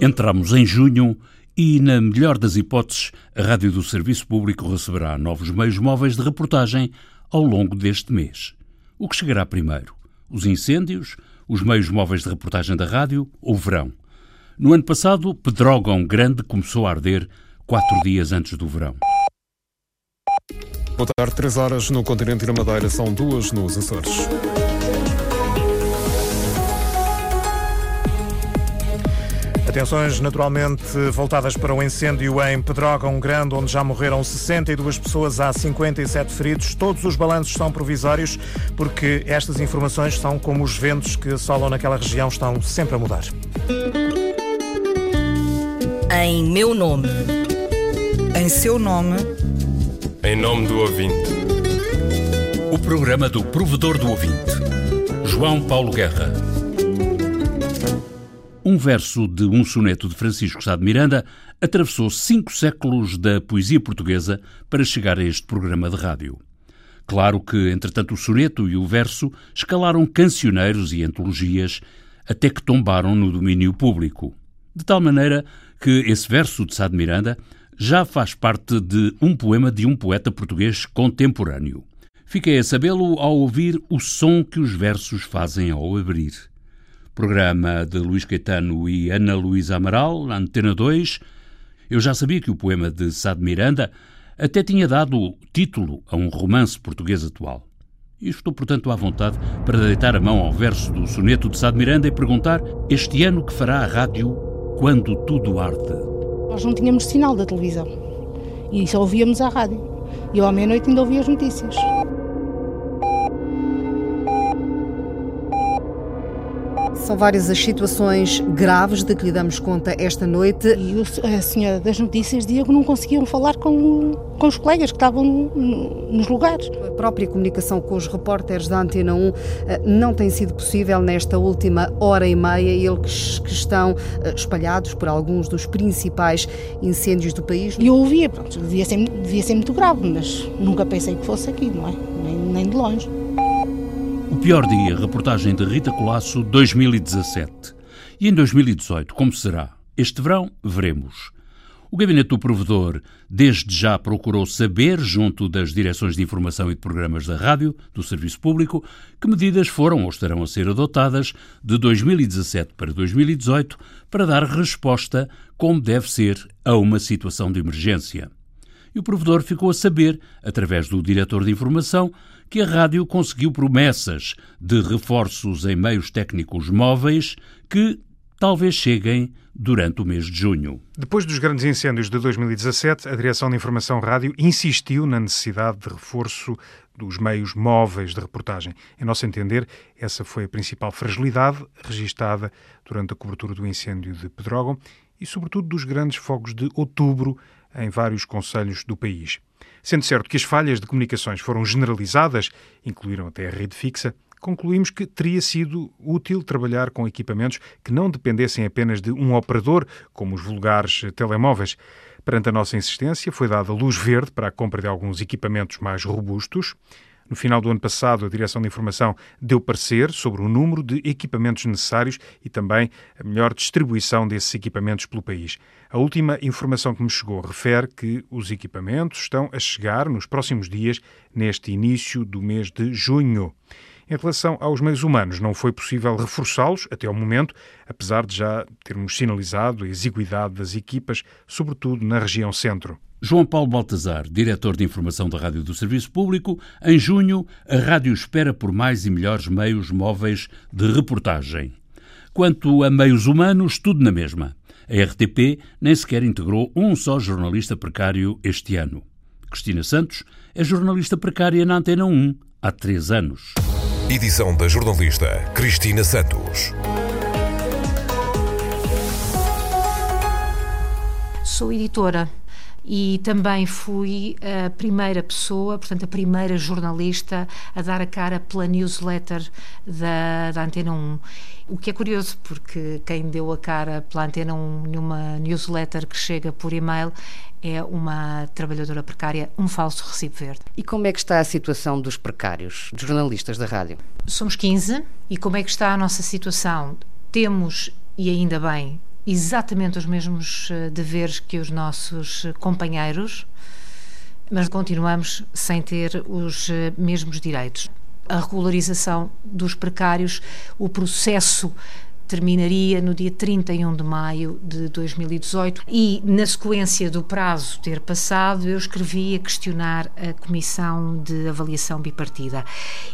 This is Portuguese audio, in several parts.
Entramos em junho e, na melhor das hipóteses, a Rádio do Serviço Público receberá novos meios móveis de reportagem ao longo deste mês. O que chegará primeiro? Os incêndios, os meios móveis de reportagem da rádio ou o verão? No ano passado, Pedrógão Grande começou a arder quatro dias antes do verão. Boa tarde, três horas no continente e na Madeira, são duas nos Açores. Atenções naturalmente voltadas para o incêndio em Pedrógão Grande, onde já morreram 62 pessoas, há 57 feridos. Todos os balanços são provisórios, porque estas informações são como os ventos que assolam naquela região, estão sempre a mudar. Em meu nome. Em seu nome. Em nome do ouvinte. O programa do provedor do ouvinte. João Paulo Guerra. Um verso de um soneto de Francisco Sá de Miranda atravessou cinco séculos da poesia portuguesa para chegar a este programa de rádio. Claro que, entretanto, o soneto e o verso escalaram cancioneiros e antologias até que tombaram no domínio público. De tal maneira que esse verso de Sá de Miranda já faz parte de um poema de um poeta português contemporâneo. Fiquei a sabê-lo ao ouvir o som que os versos fazem ao abrir. Programa de Luís Caetano e Ana Luísa Amaral, na Antena 2. Eu já sabia que o poema de Sá de Miranda até tinha dado título a um romance português atual. E estou, portanto, à vontade para deitar a mão ao verso do soneto de Sá de Miranda e perguntar este ano que fará a rádio quando tudo arde. Nós não tínhamos sinal da televisão e só ouvíamos a rádio. E eu à meia-noite ainda ouvia as notícias. São várias as situações graves de que lhe damos conta esta noite. E a senhora das notícias dizia que não conseguiam falar com, com os colegas que estavam no, nos lugares. A própria comunicação com os repórteres da Antena 1 eh, não tem sido possível nesta última hora e meia, eles que estão eh, espalhados por alguns dos principais incêndios do país. E eu ouvia, pronto, devia ser, devia ser muito grave, mas nunca pensei que fosse aqui, não é? Nem, nem de longe. O pior dia, reportagem de Rita Colasso, 2017. E em 2018, como será? Este verão, veremos. O Gabinete do Provedor, desde já, procurou saber, junto das direções de informação e de programas da rádio, do Serviço Público, que medidas foram ou estarão a ser adotadas de 2017 para 2018 para dar resposta, como deve ser, a uma situação de emergência. E o provedor ficou a saber, através do diretor de informação, que a rádio conseguiu promessas de reforços em meios técnicos móveis que talvez cheguem durante o mês de junho. Depois dos grandes incêndios de 2017, a Direção de Informação Rádio insistiu na necessidade de reforço dos meios móveis de reportagem. Em nosso entender, essa foi a principal fragilidade registada durante a cobertura do incêndio de Pedrógão e, sobretudo, dos grandes fogos de outubro em vários conselhos do país. Sendo certo que as falhas de comunicações foram generalizadas, incluíram até a rede fixa, concluímos que teria sido útil trabalhar com equipamentos que não dependessem apenas de um operador, como os vulgares telemóveis. Perante a nossa insistência, foi dada luz verde para a compra de alguns equipamentos mais robustos. No final do ano passado, a Direção de Informação deu parecer sobre o número de equipamentos necessários e também a melhor distribuição desses equipamentos pelo país. A última informação que me chegou refere que os equipamentos estão a chegar nos próximos dias, neste início do mês de junho. Em relação aos meios humanos, não foi possível reforçá-los até ao momento, apesar de já termos sinalizado a exiguidade das equipas, sobretudo na região centro. João Paulo Baltazar, diretor de informação da Rádio do Serviço Público, em junho a rádio espera por mais e melhores meios móveis de reportagem. Quanto a meios humanos, tudo na mesma. A RTP nem sequer integrou um só jornalista precário este ano. Cristina Santos é jornalista precária na Antena 1 há três anos. Edição da jornalista Cristina Santos. Sou editora e também fui a primeira pessoa, portanto, a primeira jornalista a dar a cara pela newsletter da, da Antena 1. O que é curioso, porque quem deu a cara pela Antena 1 numa newsletter que chega por e-mail é uma trabalhadora precária, um falso recibo verde. E como é que está a situação dos precários, dos jornalistas da rádio? Somos 15 e como é que está a nossa situação? Temos, e ainda bem, exatamente os mesmos eh, deveres que os nossos companheiros, mas continuamos sem ter os eh, mesmos direitos. A regularização dos precários, o processo terminaria no dia 31 de maio de 2018 e, na sequência do prazo ter passado, eu escrevi a questionar a Comissão de Avaliação Bipartida.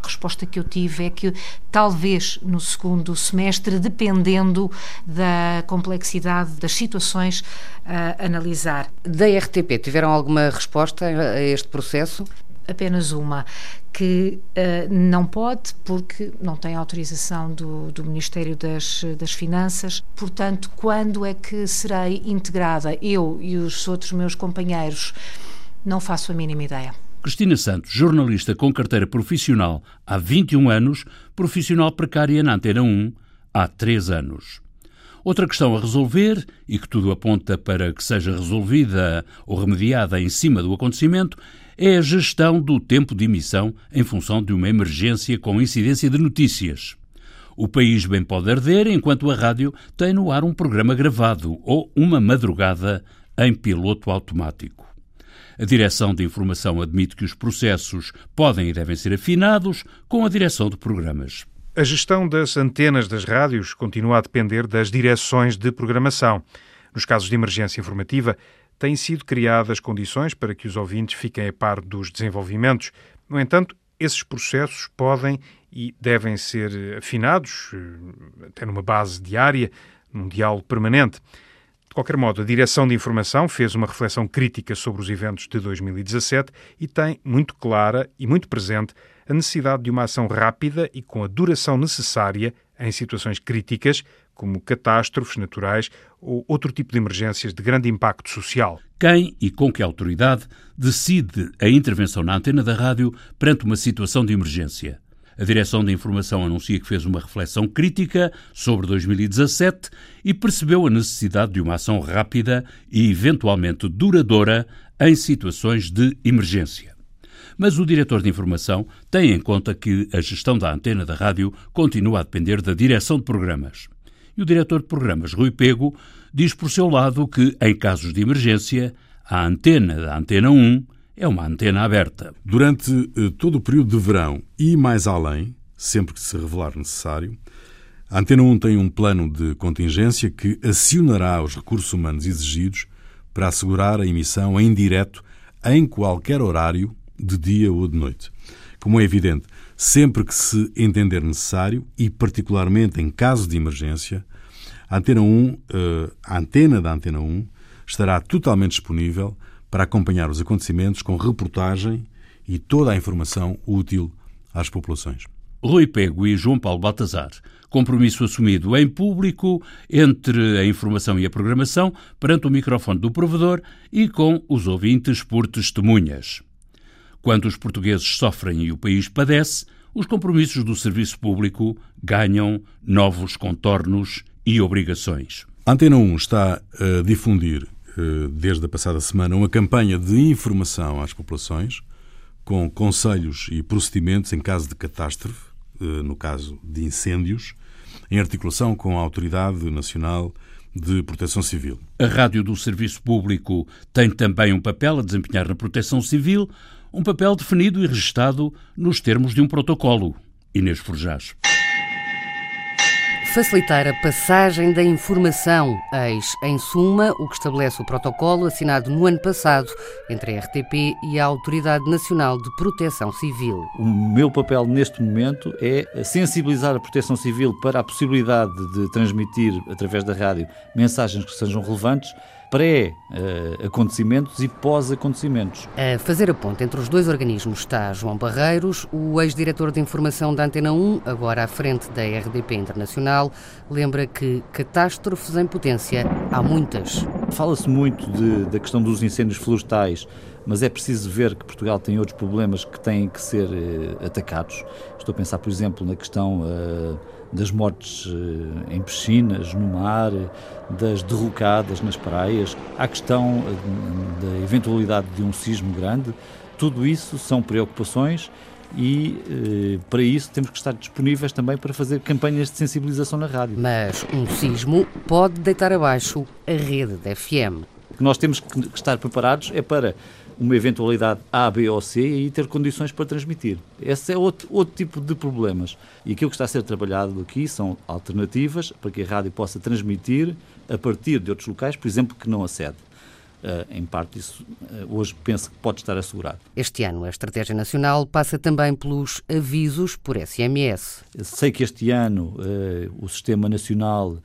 A resposta que eu tive é que talvez no segundo semestre, dependendo da complexidade das situações a analisar. Da RTP, tiveram alguma resposta a este processo? Apenas uma, que uh, não pode porque não tem autorização do, do Ministério das, das Finanças. Portanto, quando é que serei integrada? Eu e os outros meus companheiros, não faço a mínima ideia. Cristina Santos, jornalista com carteira profissional há 21 anos, profissional precária na Antena 1 há 3 anos. Outra questão a resolver, e que tudo aponta para que seja resolvida ou remediada em cima do acontecimento, é a gestão do tempo de emissão em função de uma emergência com incidência de notícias. O país bem pode arder enquanto a rádio tem no ar um programa gravado ou uma madrugada em piloto automático. A Direção de Informação admite que os processos podem e devem ser afinados com a direção de programas. A gestão das antenas das rádios continua a depender das direções de programação. Nos casos de emergência informativa, têm sido criadas condições para que os ouvintes fiquem a par dos desenvolvimentos. No entanto, esses processos podem e devem ser afinados, eh, até numa base diária, num diálogo permanente. De qualquer modo, a Direção de Informação fez uma reflexão crítica sobre os eventos de 2017 e tem muito clara e muito presente a necessidade de uma ação rápida e com a duração necessária em situações críticas como catástrofes naturais ou outro tipo de emergências de grande impacto social. Quem e com que autoridade decide a intervenção na antena da rádio perante uma situação de emergência? A Direção de Informação anuncia que fez uma reflexão crítica sobre 2017 e percebeu a necessidade de uma ação rápida e eventualmente duradoura em situações de emergência. Mas o diretor de informação tem em conta que a gestão da antena da rádio continua a depender da direção de programas. E o diretor de programas, Rui Pego, diz por seu lado que, em casos de emergência, a antena da Antena 1 é uma antena aberta. Durante eh, todo o período de verão e mais além, sempre que se revelar necessário, a Antena 1 tem um plano de contingência que acionará os recursos humanos exigidos para assegurar a emissão em direto em qualquer horário, de dia ou de noite. Como é evidente, sempre que se entender necessário e particularmente em caso de emergência, a Antena 1, eh, a antena da Antena 1 estará totalmente disponível para acompanhar os acontecimentos com reportagem e toda a informação útil às populações. Rui Pego e João Paulo Baltazar. Compromisso assumido em público entre a informação e a programação perante o microfone do provedor e com os ouvintes por testemunhas. Quando os portugueses sofrem e o país padece, os compromissos do serviço público ganham novos contornos e obrigações. A Antena 1 está a difundir, eh, desde a passada semana, uma campanha de informação às populações, com conselhos e procedimentos em caso de catástrofe, eh, no caso de incêndios, em articulação com a Autoridade Nacional de Proteção Civil. A Rádio do Serviço Público tem também um papel a desempenhar na proteção civil, um papel definido e registado nos termos de um protocolo. Inês Forjás. Facilitar a passagem da informação, eis, em suma, o que estabelece o protocolo assinado no ano passado entre a RTP e a Autoridade Nacional de Proteção Civil. O meu papel neste momento é sensibilizar a Proteção Civil para a possibilidade de transmitir através da rádio mensagens que sejam relevantes pré-acontecimentos e pós-acontecimentos. A fazer a ponte entre os dois organismos está João Barreiros, o ex-diretor de informação da Antena 1, agora à frente da RDP Internacional, lembra que catástrofes em potência há muitas. Fala-se muito de, da questão dos incêndios florestais, mas é preciso ver que Portugal tem outros problemas que têm que ser eh, atacados. Estou a pensar, por exemplo, na questão eh, das mortes eh, em piscinas, no mar, das derrocadas nas praias, a questão eh, da eventualidade de um sismo grande. Tudo isso são preocupações e eh, para isso temos que estar disponíveis também para fazer campanhas de sensibilização na rádio. Mas um sismo pode deitar abaixo a rede da FM. O que nós temos que estar preparados é para uma eventualidade A, B ou C e ter condições para transmitir. Esse é outro, outro tipo de problemas. E aquilo que está a ser trabalhado aqui são alternativas para que a rádio possa transmitir a partir de outros locais, por exemplo, que não acede. Uh, em parte, isso uh, hoje penso que pode estar assegurado. Este ano, a Estratégia Nacional passa também pelos avisos por SMS. Sei que este ano uh, o Sistema Nacional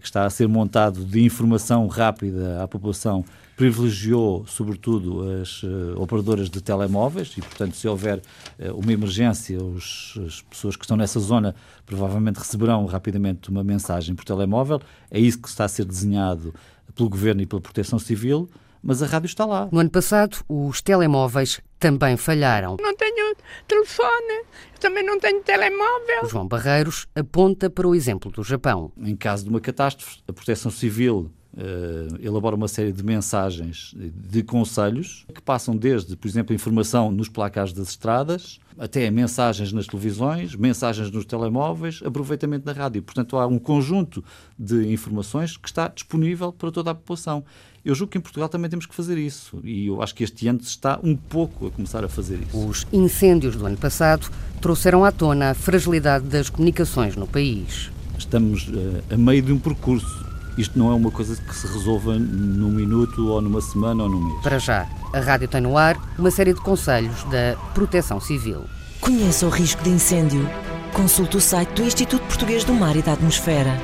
que está a ser montado de informação rápida à população privilegiou, sobretudo, as uh, operadoras de telemóveis e, portanto, se houver uh, uma emergência, os, as pessoas que estão nessa zona provavelmente receberão rapidamente uma mensagem por telemóvel. É isso que está a ser desenhado pelo Governo e pela Proteção Civil, mas a rádio está lá. No ano passado, os telemóveis também falharam. Não tenho telefone, também não tenho telemóvel. João Barreiros aponta para o exemplo do Japão. Em caso de uma catástrofe, a Proteção Civil uh, elabora uma série de mensagens de conselhos que passam desde, por exemplo, informação nos placares das estradas, até mensagens nas televisões, mensagens nos telemóveis, aproveitamento da rádio. Portanto, há um conjunto de informações que está disponível para toda a população. Eu julgo que em Portugal também temos que fazer isso e eu acho que este ano está um pouco a começar a fazer isso. Os incêndios do ano passado trouxeram à tona a fragilidade das comunicações no país. Estamos uh, a meio de um percurso isto não é uma coisa que se resolva num minuto, ou numa semana, ou num mês. Para já, a rádio tem no ar uma série de conselhos da Proteção Civil. Conheça o risco de incêndio. Consulte o site do Instituto Português do Mar e da Atmosfera.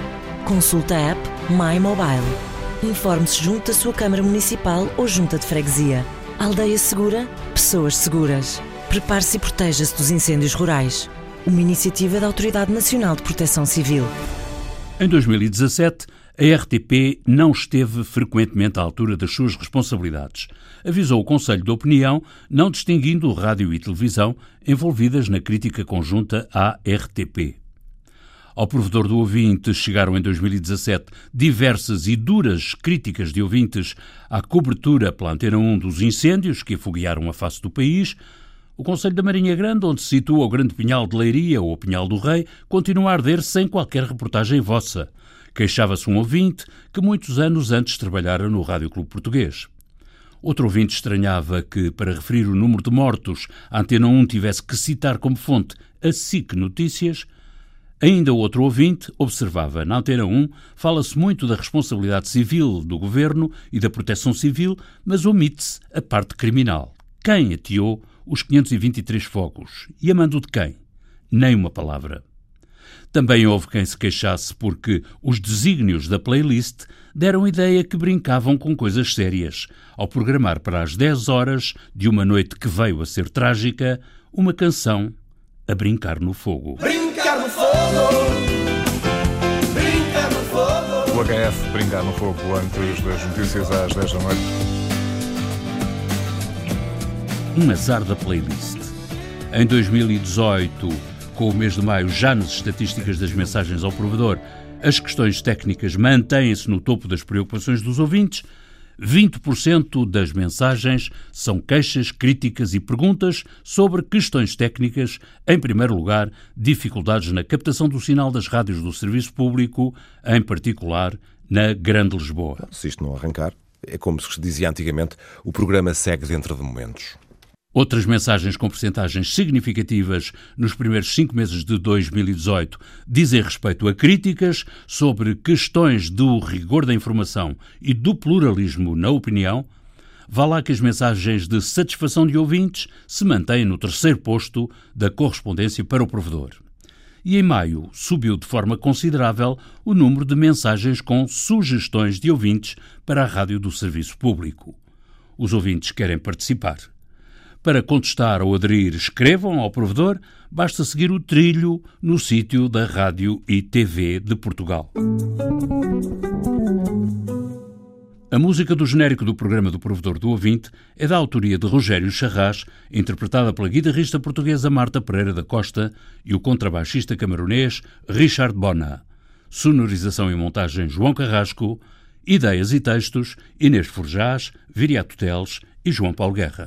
Consulte a app My Mobile. Informe-se junto da sua Câmara Municipal ou Junta de Freguesia. Aldeia Segura, pessoas seguras. Prepare-se e proteja-se dos incêndios rurais. Uma iniciativa da Autoridade Nacional de Proteção Civil. Em 2017, a RTP não esteve frequentemente à altura das suas responsabilidades. Avisou o Conselho de Opinião, não distinguindo rádio e televisão envolvidas na crítica conjunta à RTP. Ao provedor do ouvinte chegaram em 2017 diversas e duras críticas de ouvintes à cobertura pela Antena 1 dos incêndios que afoguearam a face do país. O Conselho da Marinha Grande, onde se situa o Grande Pinhal de Leiria ou o Pinhal do Rei, continua a arder sem qualquer reportagem vossa. Queixava-se um ouvinte que muitos anos antes trabalhara no Rádio Clube Português. Outro ouvinte estranhava que, para referir o número de mortos, a Antena 1 tivesse que citar como fonte a SIC Notícias. Ainda outro ouvinte observava na Antena 1 fala-se muito da responsabilidade civil do governo e da proteção civil, mas omite-se a parte criminal. Quem ateou os 523 fogos? E a mando de quem? Nem uma palavra. Também houve quem se queixasse porque os desígnios da playlist deram ideia que brincavam com coisas sérias, ao programar para as 10 horas de uma noite que veio a ser trágica, uma canção a brincar no fogo. Brincar no fogo! Brincar no fogo! O HF Brincar no Fogo antes das notícias às 10 da noite. Um azar da playlist. Em 2018, com o mês de maio já nas estatísticas das mensagens ao provedor, as questões técnicas mantêm-se no topo das preocupações dos ouvintes. 20% das mensagens são queixas, críticas e perguntas sobre questões técnicas, em primeiro lugar, dificuldades na captação do sinal das rádios do serviço público, em particular na Grande Lisboa. Se isto não arrancar, é como se dizia antigamente, o programa segue dentro de momentos. Outras mensagens com percentagens significativas nos primeiros cinco meses de 2018 dizem respeito a críticas sobre questões do rigor da informação e do pluralismo na opinião. Vá lá que as mensagens de satisfação de ouvintes se mantêm no terceiro posto da correspondência para o provedor. E em maio subiu de forma considerável o número de mensagens com sugestões de ouvintes para a rádio do serviço público. Os ouvintes querem participar. Para contestar ou aderir, escrevam ao provedor, basta seguir o trilho no sítio da Rádio e TV de Portugal. A música do genérico do programa do Provedor do Ouvinte é da autoria de Rogério Charras, interpretada pela guitarrista portuguesa Marta Pereira da Costa e o contrabaixista camaronês Richard Bona. Sonorização e montagem João Carrasco. Ideias e textos Inês Forjás, Viriato Teles e João Paulo Guerra.